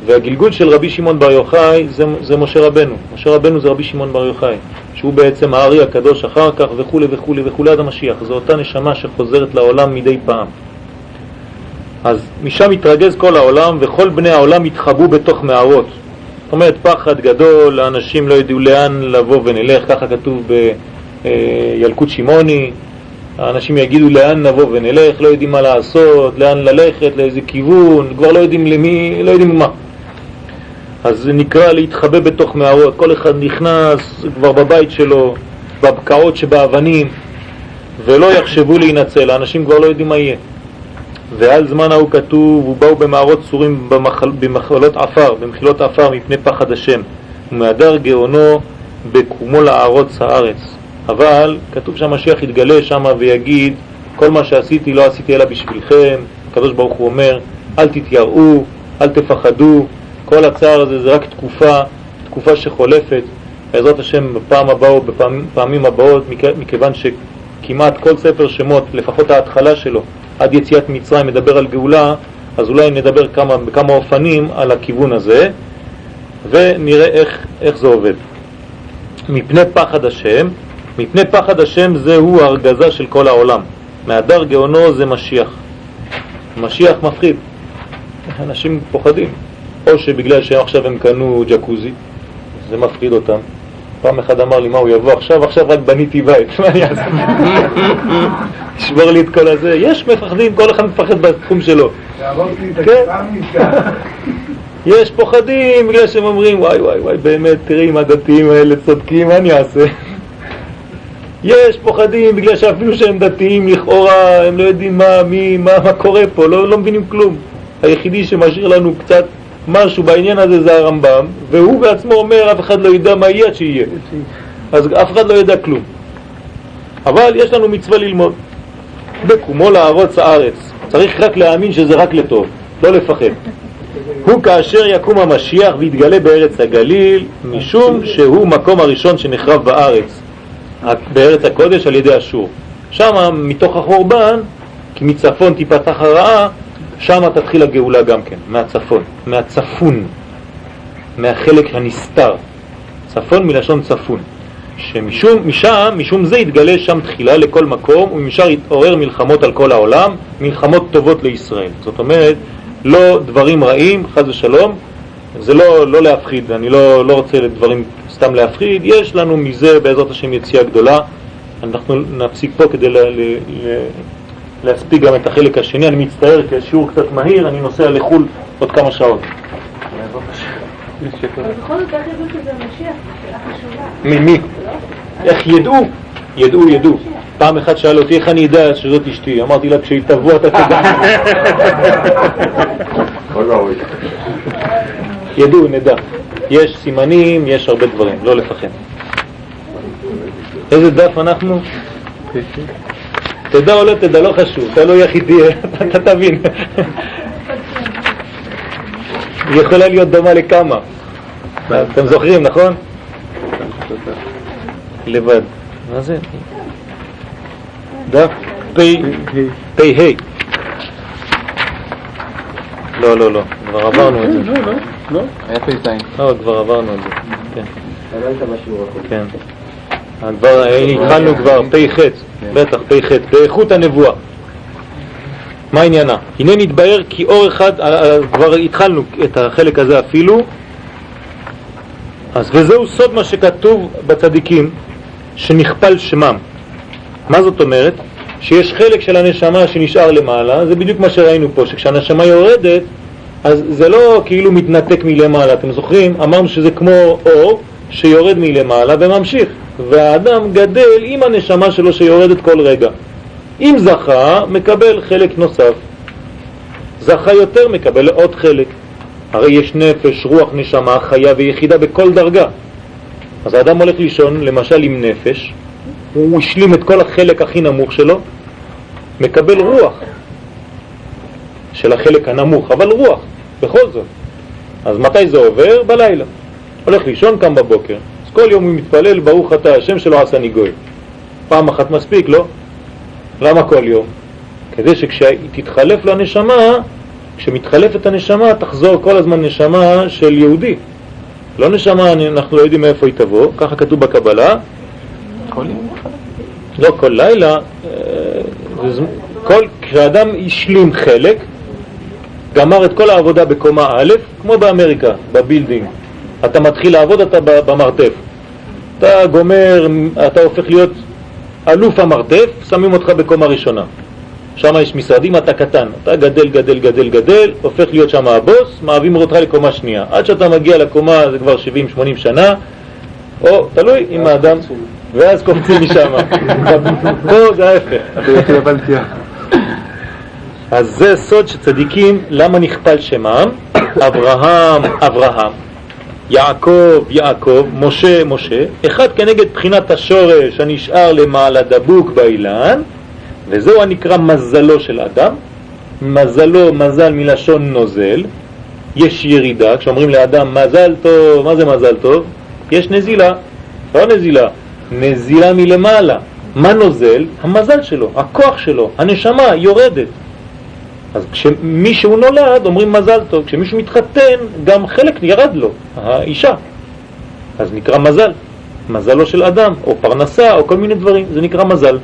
והגלגול של רבי שמעון בר יוחאי זה, זה משה רבנו. משה רבנו זה רבי שמעון בר יוחאי, שהוא בעצם הארי הקדוש אחר כך וכו' וכו' וכו' עד המשיח. זו אותה נשמה שחוזרת לעולם מדי פעם. אז משם מתרגז כל העולם וכל בני העולם התחבאו בתוך מערות. זאת אומרת, פחד גדול, האנשים לא ידעו לאן לבוא ונלך, ככה כתוב בילקוט שמעוני, האנשים יגידו לאן נבוא ונלך, לא יודעים מה לעשות, לאן ללכת, לאיזה כיוון, כבר לא יודעים למי, לא יודעים מה. אז זה נקרא להתחבא בתוך מערות, כל אחד נכנס כבר בבית שלו, בבקעות שבאבנים, ולא יחשבו להינצל, האנשים כבר לא יודעים מה יהיה. ועל זמן ההוא כתוב, ובאו במערות צורים במחל, במחלות עפר, במחילות עפר מפני פחד השם, ומהדר גאונו בקומו לערוץ הארץ. אבל כתוב שהמשיח יתגלה שם ויגיד, כל מה שעשיתי לא עשיתי אלא בשבילכם, הקדוש ברוך הוא אומר, אל תתייראו, אל תפחדו, כל הצער הזה זה רק תקופה, תקופה שחולפת, בעזרת השם בפעם הבאה או בפעמים הבאות, מכיוון שכמעט כל ספר שמות, לפחות ההתחלה שלו, עד יציאת מצרים מדבר על גאולה, אז אולי נדבר כמה, בכמה אופנים על הכיוון הזה, ונראה איך, איך זה עובד. מפני פחד השם, מפני פחד השם זהו הרגזה של כל העולם. מהדר גאונו זה משיח. משיח מפחיד. אנשים פוחדים. או שבגלל שעכשיו הם קנו ג'קוזי, זה מפחיד אותם. פעם אחד אמר לי, מה הוא יבוא עכשיו? עכשיו רק בניתי בית, מה אני אעשה? תשבור לי את כל הזה. יש מפחדים, כל אחד מפחד בתחום שלו. כן. יש פוחדים בגלל שהם אומרים, וואי וואי וואי, באמת, תראי אם הדתיים האלה צודקים, מה אני אעשה? יש פוחדים בגלל שאפילו שהם דתיים לכאורה, הם לא יודעים מה, מי, מה, מה קורה פה, לא, לא מבינים כלום. היחידי שמשאיר לנו קצת משהו בעניין הזה זה הרמב"ם, והוא בעצמו אומר אף אחד לא ידע מה יהיה עד שיהיה. אז אף אחד לא ידע כלום. אבל יש לנו מצווה ללמוד. בקומו לערוץ הארץ. צריך רק להאמין שזה רק לטוב, לא לפחד. הוא כאשר יקום המשיח ויתגלה בארץ הגליל, משום שהוא מקום הראשון שנחרב בארץ, בארץ הקודש על ידי אשור. שם, מתוך החורבן, כי מצפון תיפתח הרעה, שם תתחיל הגאולה גם כן, מהצפון, מהצפון, מהחלק הנסתר. צפון מלשון צפון. שמשום משם, משום זה יתגלה שם תחילה לכל מקום, ומשם יתעורר מלחמות על כל העולם, מלחמות טובות לישראל. זאת אומרת, לא דברים רעים, חז ושלום, זה לא, לא להפחיד, אני לא, לא רוצה לדברים סתם להפחיד, יש לנו מזה בעזרת השם יציאה גדולה. אנחנו נפסיק פה כדי ל, ל, ל, להספיק גם את החלק השני. אני מצטער כי השיעור קצת מהיר, אני נוסע לחו"ל עוד כמה שעות. ממי? איך ידעו? ידעו, ידעו. פעם אחת שאל אותי איך אני אדע שזאת אשתי, אמרתי לה כשהיא תבוא אתה תדע. ידעו, נדע. יש סימנים, יש הרבה דברים, לא לפחד. איזה דף אנחנו? תדע או לא תדע, לא חשוב, איך היא תהיה, אתה תבין. היא יכולה להיות דומה לכמה. אתם זוכרים, נכון? לבד. מה זה? דף פ"ה. לא, לא, לא, כבר עברנו את זה. לא, לא, לא. היה פ"ז. לא, כבר עברנו את זה, כן. כן. כבר התחלנו כבר, פ"ח, בטח, פ"ח, באיכות הנבואה. מה עניינה? הנה נתבהר כי אור אחד, כבר התחלנו את החלק הזה אפילו, אז וזהו סוד מה שכתוב בצדיקים, שנכפל שמם. מה זאת אומרת? שיש חלק של הנשמה שנשאר למעלה, זה בדיוק מה שראינו פה, שכשהנשמה יורדת, אז זה לא כאילו מתנתק מלמעלה, אתם זוכרים? אמרנו שזה כמו אור שיורד מלמעלה וממשיך, והאדם גדל עם הנשמה שלו שיורדת כל רגע. אם זכה, מקבל חלק נוסף. זכה יותר, מקבל עוד חלק. הרי יש נפש, רוח, נשמה, חיה ויחידה בכל דרגה. אז האדם הולך לישון, למשל עם נפש, הוא השלים את כל החלק הכי נמוך שלו, מקבל רוח של החלק הנמוך, אבל רוח, בכל זאת. אז מתי זה עובר? בלילה. הולך לישון, קם בבוקר. כל יום הוא מתפלל, ברוך אתה השם שלא עשה גוי. פעם אחת מספיק, לא? למה כל יום? כדי שכשתתחלף לנשמה, כשמתחלפת הנשמה, תחזור כל הזמן נשמה של יהודי. לא נשמה, אנחנו לא יודעים מאיפה היא תבוא, ככה כתוב בקבלה. כל? לא, כל לילה, אה, כל, כשאדם השלים חלק, גמר את כל העבודה בקומה א', כמו באמריקה, ב building. אתה מתחיל לעבוד, אתה במרתף. אתה גומר, אתה הופך להיות אלוף המרתף, שמים אותך בקומה ראשונה. שם יש משרדים, אתה קטן, אתה גדל, גדל, גדל, גדל, הופך להיות שם הבוס, מעלים אותך לקומה שנייה. עד שאתה מגיע לקומה, זה כבר 70-80 שנה, או תלוי אם האדם, ואז קופצים משם. פה זה ההפך. אז זה סוד שצדיקים, למה נכפל שמם? אברהם, אברהם, יעקב, יעקב, משה, משה, אחד כנגד בחינת השורש הנשאר למעלה דבוק באילן, וזהו הנקרא מזלו של אדם. מזלו, מזל מלשון נוזל, יש ירידה, כשאומרים לאדם מזל טוב, מה זה מזל טוב? יש נזילה, לא נזילה, נזילה מלמעלה. מה נוזל? המזל שלו, הכוח שלו, הנשמה יורדת. אז כשמישהו נולד אומרים מזל טוב, כשמישהו מתחתן גם חלק ירד לו, האישה. אז נקרא מזל, מזלו של אדם, או פרנסה, או כל מיני דברים, זה נקרא מזל.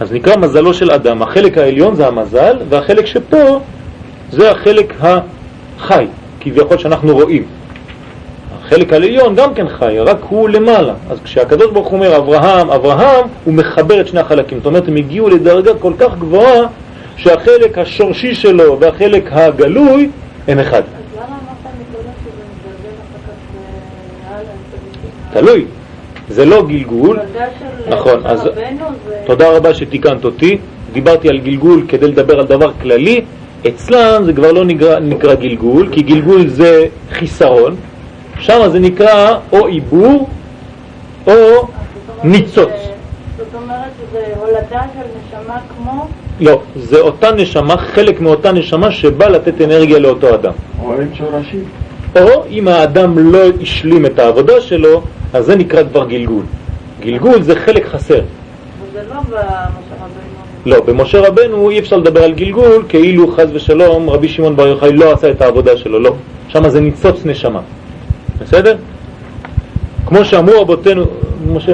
אז נקרא מזלו של אדם, החלק העליון זה המזל, והחלק שפה זה החלק החי, כביכול שאנחנו רואים. החלק העליון גם כן חי, רק הוא למעלה. אז כשהקדוש ברוך הוא אומר אברהם, אברהם, הוא מחבר את שני החלקים. זאת אומרת, הם הגיעו לדרגה כל כך גבוהה, שהחלק השורשי שלו והחלק הגלוי הם אחד. תלוי, זה לא גלגול, נכון, אז תודה רבה שתיקנת אותי, דיברתי על גלגול כדי לדבר על דבר כללי, אצלם זה כבר לא נקרא, נקרא גלגול, כי גלגול זה חיסרון, שם זה נקרא או עיבור או ניצוץ. זאת אומרת שזה הולדה של נשמה כמו... לא, זה אותה נשמה, חלק מאותה נשמה שבא לתת אנרגיה לאותו אדם. או עם שורשים. או אם האדם לא השלים את העבודה שלו, אז זה נקרא כבר גלגול. גלגול זה חלק חסר. וזה לא במשה רבנו. לא, במשה רבנו אי אפשר לדבר על גלגול כאילו חז ושלום רבי שמעון בר יוחאי לא עשה את העבודה שלו, לא. שם זה ניצוץ נשמה. בסדר? כמו שאמרו רבותינו, משה,